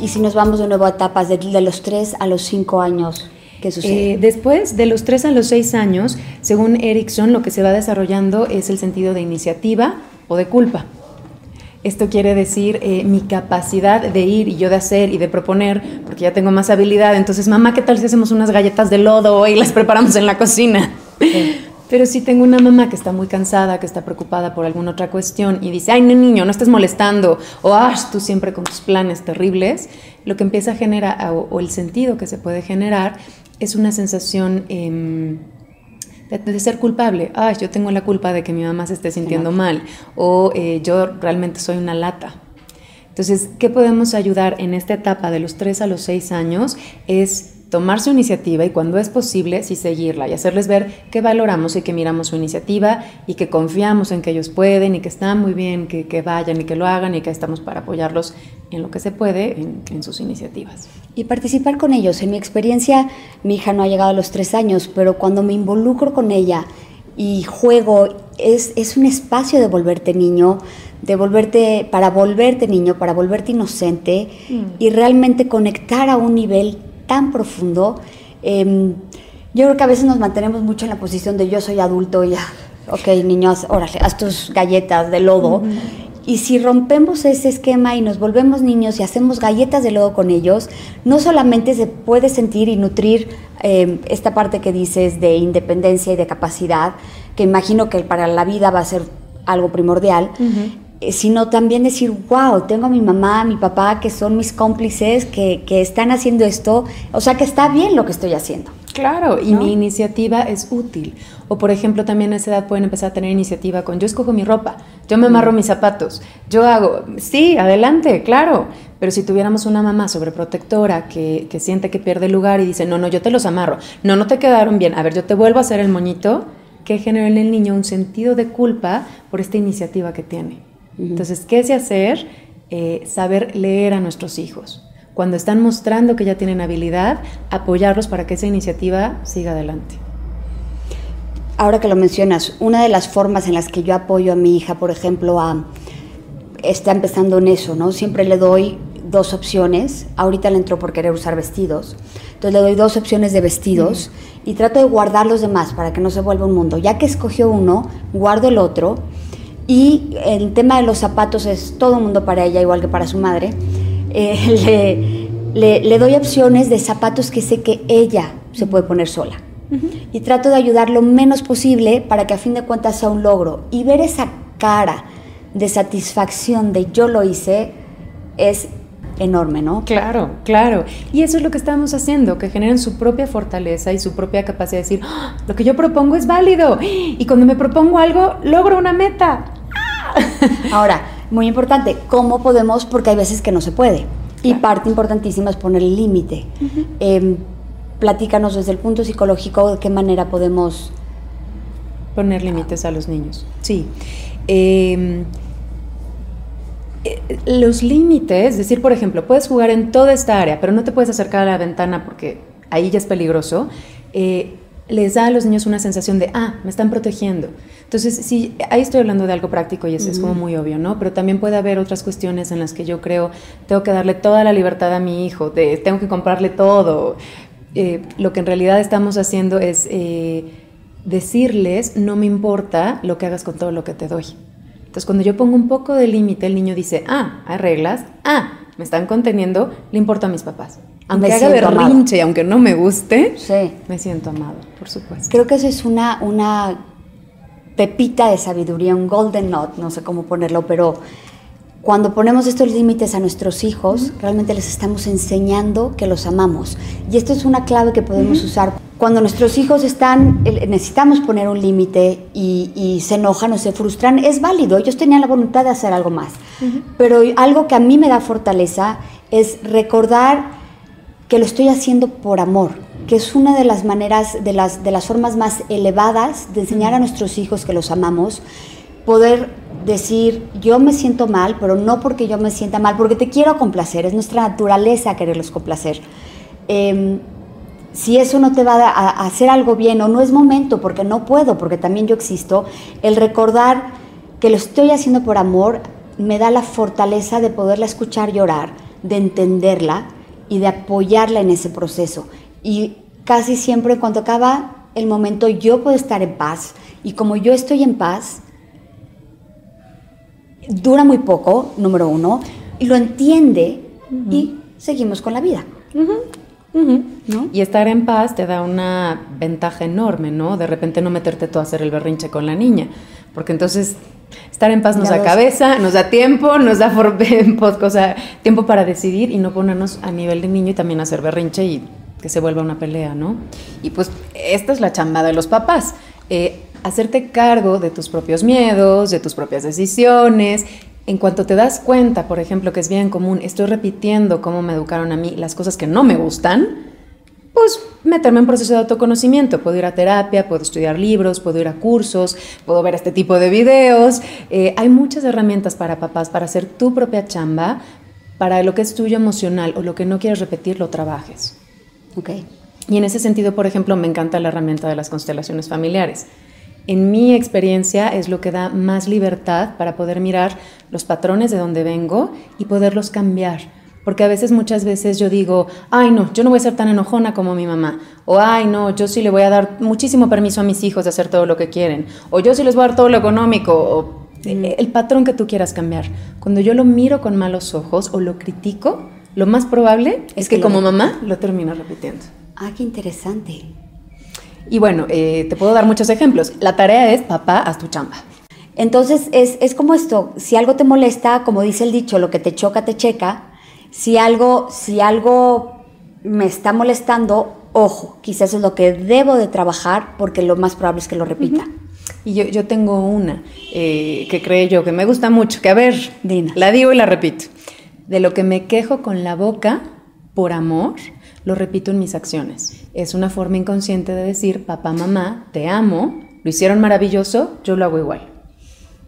Y si nos vamos de nuevo a etapas de, de los 3 a los 5 años, ¿qué sucede? Eh, después de los 3 a los 6 años, según Erickson, lo que se va desarrollando es el sentido de iniciativa o de culpa. Esto quiere decir eh, mi capacidad de ir y yo de hacer y de proponer, porque ya tengo más habilidad. Entonces, mamá, ¿qué tal si hacemos unas galletas de lodo y las preparamos en la cocina? Pero si tengo una mamá que está muy cansada, que está preocupada por alguna otra cuestión y dice, ay, no, niño, no estés molestando, o ah, tú siempre con tus planes terribles, lo que empieza a generar, o, o el sentido que se puede generar, es una sensación eh, de, ser culpable. Ay, yo tengo la culpa de que mi mamá se esté sintiendo mal, o eh, yo realmente soy una lata. Entonces, ¿qué podemos ayudar en esta etapa de los 3 a los 6 años? Es tomar su iniciativa y cuando es posible, sí seguirla y hacerles ver que valoramos y que miramos su iniciativa y que confiamos en que ellos pueden y que está muy bien que, que vayan y que lo hagan y que estamos para apoyarlos en lo que se puede en, en, sus iniciativas. Y participar con ellos. En mi experiencia, mi hija no ha llegado a los tres años, pero cuando me involucro con ella y juego, es, es un espacio de volverte niño, de volverte, para volverte niño, para volverte inocente mm. y realmente conectar a un nivel tan profundo. Eh, yo creo que a veces nos mantenemos mucho en la posición de yo soy adulto y ya, ok, niños, órale, haz tus galletas de lodo. Uh -huh. Y si rompemos ese esquema y nos volvemos niños y hacemos galletas de lodo con ellos, no solamente se puede sentir y nutrir eh, esta parte que dices de independencia y de capacidad, que imagino que para la vida va a ser algo primordial, uh -huh sino también decir, wow, tengo a mi mamá, a mi papá, que son mis cómplices, que, que, están haciendo esto, o sea que está bien lo que estoy haciendo. Claro, y mi iniciativa es útil. O por ejemplo, también a esa edad pueden empezar a tener iniciativa con yo escojo mi ropa, yo me amarro mis zapatos, yo hago, sí, adelante, claro. Pero si tuviéramos una mamá sobreprotectora que, que siente que pierde lugar y dice, no, no, yo te los amarro, no, no te quedaron bien, a ver, yo te vuelvo a hacer el moñito, que genera en el niño un sentido de culpa por esta iniciativa que tiene. Entonces, ¿qué es hacer? Eh, saber leer a nuestros hijos. Cuando están mostrando que ya tienen habilidad, apoyarlos para que esa iniciativa siga adelante. Ahora que lo mencionas, una de las formas en las que yo apoyo a mi hija, por ejemplo, a, está empezando en eso, ¿no? Siempre le doy dos opciones. Ahorita le entró por querer usar vestidos. Entonces le doy dos opciones de vestidos y trato de guardar los demás para que no se vuelva un mundo. Ya que escogió uno, guardo el otro y el tema de los zapatos es todo el mundo para ella, igual que para su madre. Eh, le, le, le, doy opciones de zapatos que sé que ella se puede poner sola. Uh -huh. Y trato de ayudar lo menos posible para que a fin de cuentas sea un logro. Y ver esa cara de satisfacción de yo lo hice es enorme, ¿no? Claro, claro. Y eso es lo que estamos haciendo, que generen su propia fortaleza y su propia capacidad de decir, ¡Oh, lo que yo propongo es válido. Y cuando me propongo algo, logro una meta. Ahora, muy importante, ¿cómo podemos? Porque hay veces que no se puede. Y claro. parte importantísima es poner el límite. Uh -huh. eh, platícanos desde el punto psicológico de qué manera podemos poner límites a los niños. Sí. Eh, los límites, es decir, por ejemplo, puedes jugar en toda esta área, pero no te puedes acercar a la ventana porque ahí ya es peligroso. Eh, les da a los niños una sensación de, ah, me están protegiendo. Entonces, sí, ahí estoy hablando de algo práctico y eso uh -huh. es como muy obvio, ¿no? Pero también puede haber otras cuestiones en las que yo creo, tengo que darle toda la libertad a mi hijo, de, tengo que comprarle todo. Eh, lo que en realidad estamos haciendo es eh, decirles, no me importa lo que hagas con todo lo que te doy. Entonces, cuando yo pongo un poco de límite, el niño dice, ah, hay reglas, ah, me están conteniendo, le importa a mis papás. Aunque me haga berrinche y aunque no me guste, sí. me siento amado, por supuesto. Creo que eso es una, una pepita de sabiduría, un golden nut, no sé cómo ponerlo, pero cuando ponemos estos límites a nuestros hijos, uh -huh. realmente les estamos enseñando que los amamos. Y esto es una clave que podemos uh -huh. usar. Cuando nuestros hijos están, necesitamos poner un límite y, y, se enojan o se frustran, es válido. Ellos tenían la voluntad de hacer algo más. Uh -huh. Pero algo que a mí me da fortaleza es recordar que lo estoy haciendo por amor, que es una de las maneras, de las, de las formas más elevadas de enseñar a nuestros hijos que los amamos, poder decir, yo me siento mal, pero no porque yo me sienta mal, porque te quiero complacer, es nuestra naturaleza quererlos complacer. Eh, si eso no te va a, a, hacer algo bien o no es momento, porque no puedo, porque también yo existo, el recordar que lo estoy haciendo por amor me da la fortaleza de poderla escuchar llorar, de entenderla y de apoyarla en ese proceso. Y casi siempre cuando acaba el momento yo puedo estar en paz. Y como yo estoy en paz, dura muy poco, número uno, y lo entiende y seguimos con la vida. Y estar en paz te da una ventaja enorme, ¿no? De repente no meterte tú a hacer el berrinche con la niña, porque entonces estar en paz nos da cabeza, nos da tiempo, nos da cosa, tiempo para decidir y no ponernos a nivel de niño y también hacer berrinche y que se vuelva una pelea, ¿no? Y pues esta es la chamba de los papás. Eh, hacerte cargo de tus propios miedos, de tus propias decisiones. En cuanto te das cuenta, por ejemplo, que es bien común, estoy repitiendo cómo me educaron a mí las cosas que no me gustan, pues meterme en proceso de autoconocimiento. Puedo ir a terapia, puedo estudiar libros, puedo ir a cursos, puedo ver este tipo de videos. Eh, hay muchas herramientas para papás para hacer tu propia chamba, para lo que es tuyo emocional o lo que no quieres repetir, lo trabajes. Ok. Y en ese sentido, por ejemplo, me encanta la herramienta de las constelaciones familiares. En mi experiencia es lo que da más libertad para poder mirar los patrones de donde vengo y poderlos cambiar. Porque a veces, muchas veces yo digo, ay no, yo no voy a ser tan enojona como mi mamá. O ay no, yo sí le voy a dar muchísimo permiso a mis hijos de hacer todo lo que quieren. O yo sí les voy a dar todo lo económico. O el patrón que tú quieras cambiar. Cuando yo lo miro con malos ojos o lo critico, lo más probable es, que, como mamá lo termino repitiendo. Ah, qué interesante. Y bueno, eh, te puedo dar muchos ejemplos. La tarea es, papá, haz tu chamba. Entonces, es, es, como esto, si algo te molesta, como dice el dicho, lo que te choca, te checa. Si algo, si algo me está molestando, ojo, quizás es lo que debo de trabajar porque lo más probable es que lo repita. Y yo, yo, tengo una eh, que creo yo que me gusta mucho, que a ver, la digo y la repito. De lo que me quejo con la boca por amor, lo repito en mis acciones. Es una forma inconsciente de decir, papá, mamá, te amo, lo hicieron maravilloso, yo lo hago igual.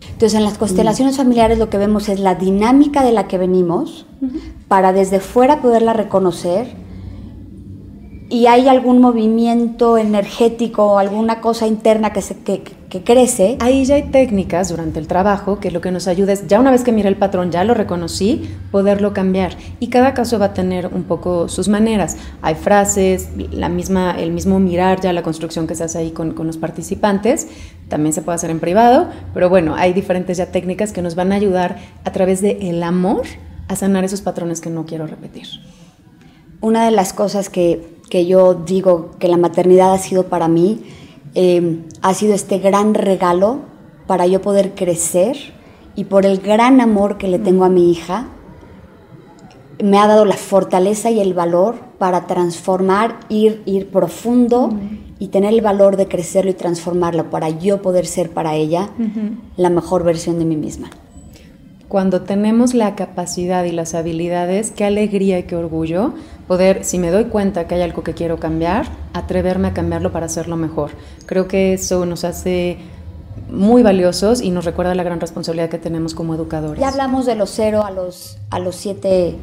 Entonces, en las constelaciones familiares lo que vemos es la dinámica de la que venimos para desde fuera poderla reconocer y hay algún movimiento energético, alguna cosa interna que, se, que, crece. Ahí ya hay técnicas durante el trabajo que lo que nos ayuda es, ya una vez que mire el patrón, ya lo reconocí, poderlo cambiar. Y cada caso va a tener un poco sus maneras. Hay frases, la misma, el mismo mirar ya la construcción que se hace ahí con, con los participantes. También se puede hacer en privado, pero bueno, hay diferentes ya técnicas que nos van a ayudar a través del el amor a sanar esos patrones que no quiero repetir. Una de las cosas que que yo digo que la maternidad ha sido para mí, eh, ha sido este gran regalo para yo poder crecer y por el gran amor que le tengo a mi hija, me ha dado la fortaleza y el valor para transformar, ir, ir profundo y tener el valor de crecerlo y transformarlo para yo poder ser para ella la mejor versión de mí misma. Cuando tenemos la capacidad y las habilidades, qué alegría y qué orgullo poder, si me doy cuenta que hay algo que quiero cambiar, atreverme a cambiarlo para hacerlo mejor. Creo que eso nos hace muy valiosos y nos recuerda la gran responsabilidad que tenemos como educadores. Ya hablamos de los cero a los, a los siete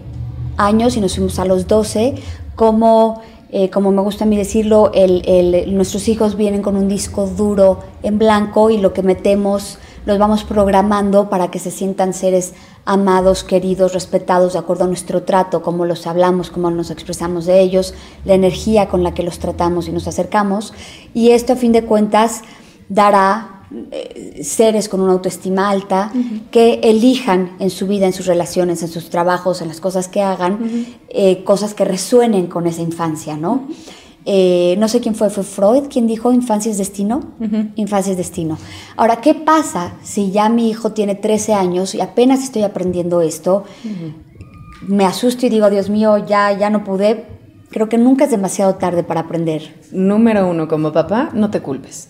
años y nos fuimos a los doce, como, eh, como me gusta a mí decirlo, el, nuestros hijos vienen con un disco duro en blanco y lo que metemos los vamos programando para que se sientan seres amados, queridos, respetados de acuerdo a nuestro trato, cómo los hablamos, cómo nos expresamos de ellos, la energía con la que los tratamos y nos acercamos. Y esto a fin de cuentas dará eh, seres con una autoestima alta que elijan en su vida, en sus relaciones, en sus trabajos, en las cosas que hagan, eh, cosas que resuenen con esa infancia, ¿no? Eh, no sé quién fue, fue Freud quien dijo infancia es destino. Infancia es destino. Ahora, ¿qué pasa si ya mi hijo tiene 13 años y apenas estoy aprendiendo esto? Me asusto y digo, Dios mío, ya, ya no pude. Creo que nunca es demasiado tarde para aprender. Número uno, como papá, no te culpes.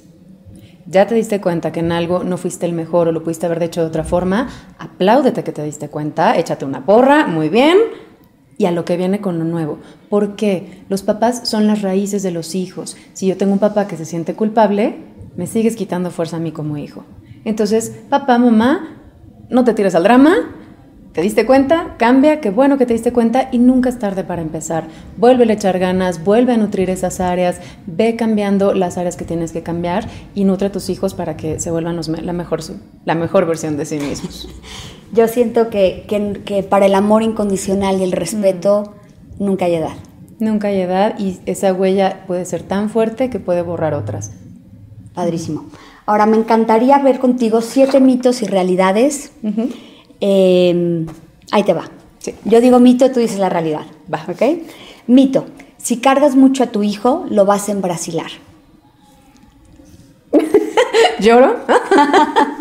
Ya te diste cuenta que en algo no fuiste el mejor o lo pudiste haber hecho de otra forma, apláudete que te diste cuenta, échate una porra, muy bien, y a lo que viene con lo nuevo. ¿Por qué? Los papás son las raíces de los hijos. Si yo tengo un papá que se siente culpable, me sigues quitando fuerza a mí como hijo. Entonces, papá, mamá, no te tires al drama, ¿Te diste cuenta? Cambia, qué bueno que te diste cuenta y nunca es tarde para empezar. Vuelve a echar ganas, vuelve a nutrir esas áreas, ve cambiando las áreas que tienes que cambiar y nutre a tus hijos para que se vuelvan la, mejor, la mejor versión de sí mismos. Yo siento que, que, para el amor incondicional y el respeto mm. nunca hay edad. Nunca hay edad y esa huella puede ser tan fuerte que puede borrar otras. Padrísimo. Ahora, me encantaría ver contigo siete mitos y realidades. Em, ahí te va. Yo digo mito, tú dices la realidad. Va. ¿Ok? Mito. Si cargas mucho a tu hijo, lo vas a embrasilar. ¿Lloro?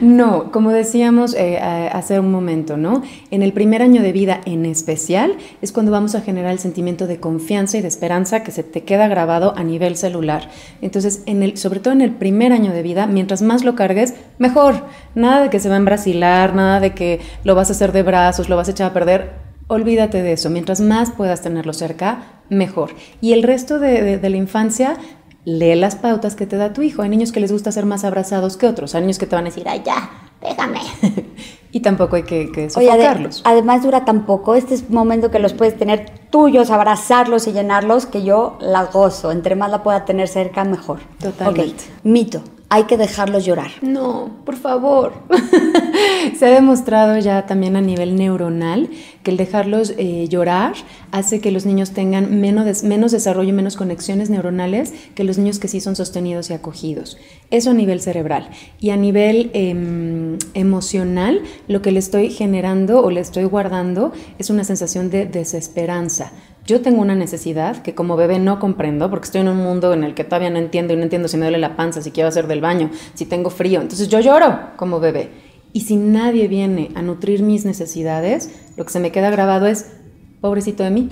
No, como decíamos eh, hace un momento, ¿no? En el primer año de vida en especial es cuando vamos a generar el sentimiento de confianza y de esperanza que se te queda grabado a nivel celular. Entonces, sobre todo en el primer año de vida, mientras más lo cargues, mejor. Nada de que se va a embrasilar, nada de que lo vas a hacer de brazos, lo vas a echar a perder. Olvídate de eso. Mientras más puedas tenerlo cerca, mejor. Y el resto de la infancia, lee las pautas que te da tu hijo. Hay niños que les gusta ser más abrazados que otros. Hay niños que te van a decir, ay, ya, déjame. y tampoco hay que, que sofocarlos. además dura tan poco, este es un momento que los puedes tener tuyos, abrazarlos y llenarlos, que yo la gozo. Entre más la pueda tener cerca, mejor. Totalmente. Mito hay que dejarlos llorar. No, por favor. Se ha demostrado ya también a nivel neuronal que el dejarlos eh, llorar hace que los niños tengan menos, menos desarrollo, menos conexiones neuronales que los niños que sí son sostenidos y acogidos. Eso a nivel cerebral. Y a nivel em, emocional, lo que le estoy generando o le estoy guardando es una sensación de desesperanza yo tengo una necesidad que como bebé no comprendo porque estoy en un mundo en el que todavía no entiendo y no entiendo si me duele la panza, si quiero hacer del baño, si tengo frío. Entonces yo lloro como bebé. Y si nadie viene a nutrir mis necesidades, lo que se me queda grabado es, pobrecito de mí,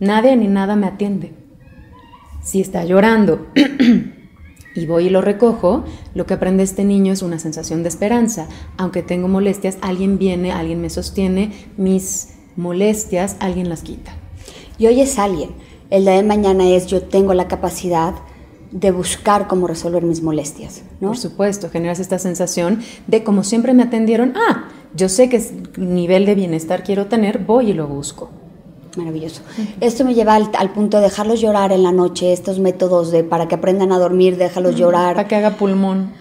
nadie ni nada me atiende. Si está llorando y voy y lo recojo, lo que aprende este niño es una sensación de esperanza. Aunque tengo molestias, alguien viene, alguien me sostiene, mis molestias, alguien las quita y hoy es alguien. El día de mañana es yo tengo la capacidad de buscar cómo resolver mis molestias. ¿no? Por supuesto, generas esta sensación de como siempre me atendieron, ah, yo sé qué nivel de bienestar quiero tener, voy y lo busco. Maravilloso. Esto me lleva al, punto de dejarlos llorar en la noche, estos métodos de para que aprendan a dormir, déjalos llorar. Para que haga pulmón.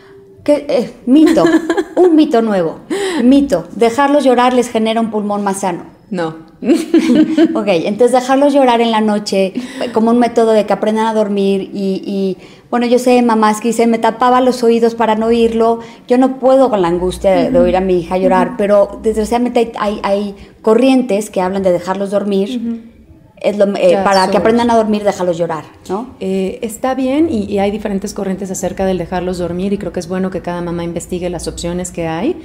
¿Qué, eh, mito, un mito nuevo. Mito, dejarlos llorar les genera un pulmón más sano. No. ok, entonces dejarlos llorar en la noche como un método de que aprendan a dormir y, bueno, yo sé mamás que dicen, me tapaba los oídos para no oírlo, yo no puedo con la angustia de, oír a mi hija llorar, pero desgraciadamente hay, hay, corrientes que hablan de dejarlos dormir. Es lo, eh, para que aprendan a dormir, déjalos llorar, ¿no? Eh, está bien y, y, hay diferentes corrientes acerca del dejarlos dormir y creo que es bueno que cada mamá investigue las opciones que hay.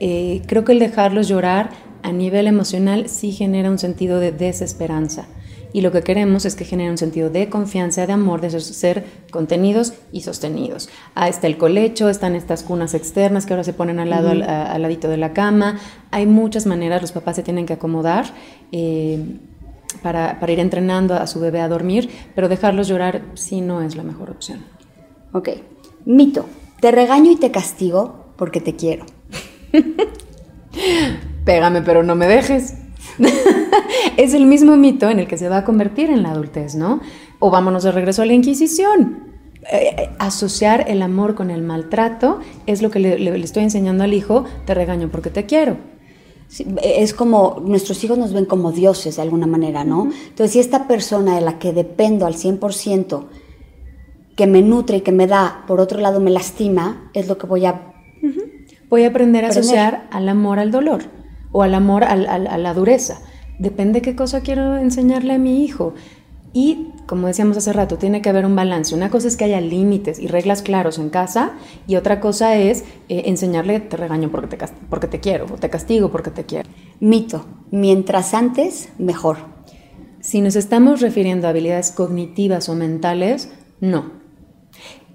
Eh, creo que el dejarlos llorar a nivel emocional sí genera un sentido de desesperanza. Y lo que queremos es que genere un sentido de confianza, de amor, de ser contenidos y sostenidos. Ah, está el colecho, están estas cunas externas que ahora se ponen al lado, al, ladito de la cama. Hay muchas maneras, los papás se tienen que acomodar eh, para, para ir entrenando a su bebé a dormir, pero dejarlos llorar sí no es la mejor opción. Ok. Mito. Te regaño y te castigo porque te quiero. Pégame pero no me dejes. es el mismo mito en el que se va a convertir en la adultez, ¿no? O vámonos de regreso a la Inquisición. Eh, eh, asociar el amor con el maltrato es lo que le, estoy enseñando al hijo, te regaño porque te quiero. es como nuestros hijos nos ven como dioses de alguna manera, ¿no? Entonces, si esta persona de la que dependo al 100%, que me nutre y que me da, por otro lado me lastima, es lo que voy a Voy a aprender a asociar al amor al dolor o al amor a la dureza. Depende qué cosa quiero enseñarle a mi hijo. Y como decíamos hace rato, tiene que haber un balance. Una cosa es que haya límites y reglas claros en casa y otra cosa es eh, enseñarle te regaño porque te, porque te quiero o te castigo porque te quiero. Mito, mientras antes, mejor. Si nos estamos refiriendo a habilidades cognitivas o mentales, no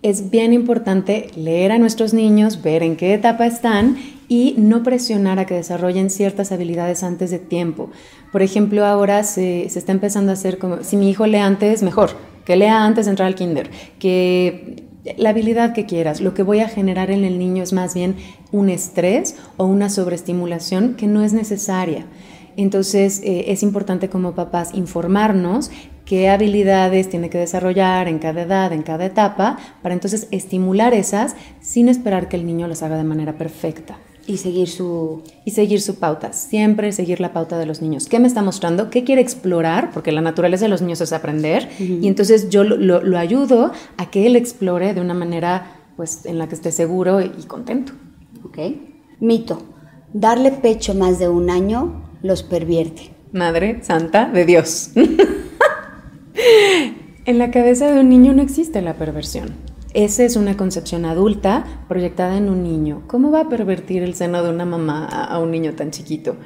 es bien importante leer a nuestros niños, ver en qué etapa están y no presionar a que desarrollen ciertas habilidades antes de tiempo. Por ejemplo, ahora se, está empezando a hacer como, si mi hijo lee antes, mejor, que lea antes de entrar al kinder, que la habilidad que quieras. Lo que voy a generar en el niño es más bien un estrés o una sobreestimulación que no es necesaria. Entonces eh, es importante como papás informarnos qué habilidades tiene que desarrollar en cada edad, en cada etapa, para entonces estimular esas sin esperar que el niño las haga de manera perfecta. Y seguir su... Y seguir su pauta, siempre seguir la pauta de los niños. ¿Qué me está mostrando? ¿Qué quiere explorar? Porque la naturaleza de los niños es aprender. Y entonces yo lo, lo, ayudo a que él explore de una manera pues, en la que esté seguro y contento. Ok. Mito. Darle pecho más de un año los pervierte. Madre Santa de Dios. en la cabeza de un niño no existe la perversión. Esa es una concepción adulta proyectada en un niño. ¿Cómo va a pervertir el seno de una mamá a un niño tan chiquito?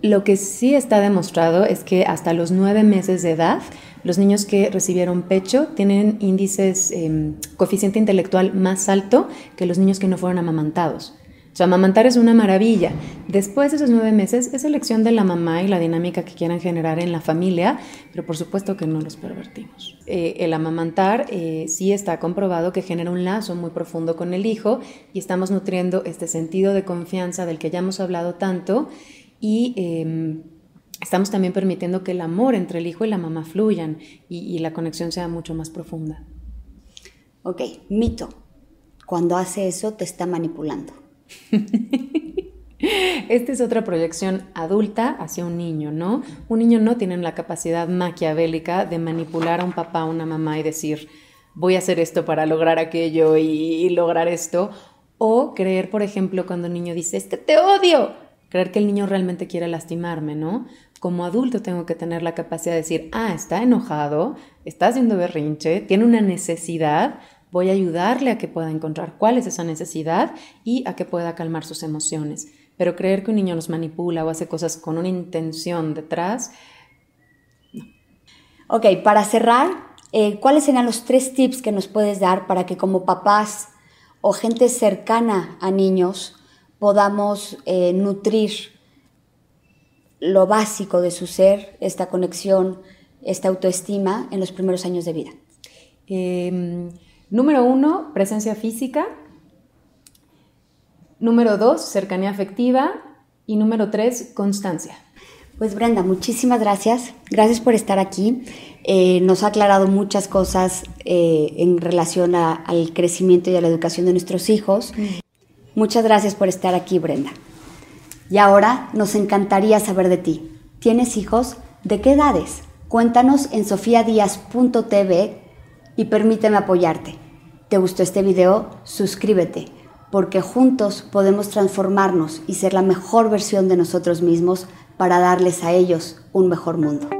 Lo que sí está demostrado es que hasta los nueve meses de edad, los niños que recibieron pecho tienen índices, eh, coeficiente intelectual más alto que los niños que no fueron amamantados. O sea, amamantar es una maravilla. Después de esos nueve meses es elección de la mamá y la dinámica que quieran generar en la familia, pero por supuesto que no los pervertimos. Eh, el amamantar eh, sí está comprobado que genera un lazo muy profundo con el hijo y estamos nutriendo este sentido de confianza del que ya hemos hablado tanto y em, estamos también permitiendo que el amor entre el hijo y la mamá fluyan y, y la conexión sea mucho más profunda. Ok, mito. Cuando hace eso te está manipulando. Esta es otra proyección adulta hacia un niño, ¿no? Un niño no tiene la capacidad maquiavélica de manipular a un papá o una mamá y decir, voy a hacer esto para lograr aquello y, lograr esto. O creer, por ejemplo, cuando un niño dice, es que te odio. Creer que el niño realmente quiere lastimarme, ¿no? Como adulto tengo que tener la capacidad de decir, ah, está enojado, está haciendo berrinche, tiene una necesidad, Voy a ayudarle a que pueda encontrar cuál es esa necesidad y a que pueda calmar sus emociones. Pero creer que un niño nos manipula o hace cosas con una intención detrás, no. Ok, para cerrar, eh, ¿cuáles serían los tres tips que nos puedes dar para que como papás o gente cercana a niños podamos eh, nutrir lo básico de su ser, esta conexión, esta autoestima en los primeros años de vida? Em, Número uno, presencia física. Número dos, cercanía afectiva. Y número tres, constancia. Pues Brenda, muchísimas gracias. Gracias por estar aquí. Eh, nos ha aclarado muchas cosas eh, en relación al crecimiento y a la educación de nuestros hijos. Mm. Muchas gracias por estar aquí, Brenda. Y ahora nos encantaría saber de ti. ¿Tienes hijos? ¿De qué edades? Cuéntanos en sofiadías.tv y permíteme apoyarte. ¿Te gustó este video? Suscríbete, porque juntos podemos transformarnos y ser la mejor versión de nosotros mismos para darles a ellos un mejor mundo.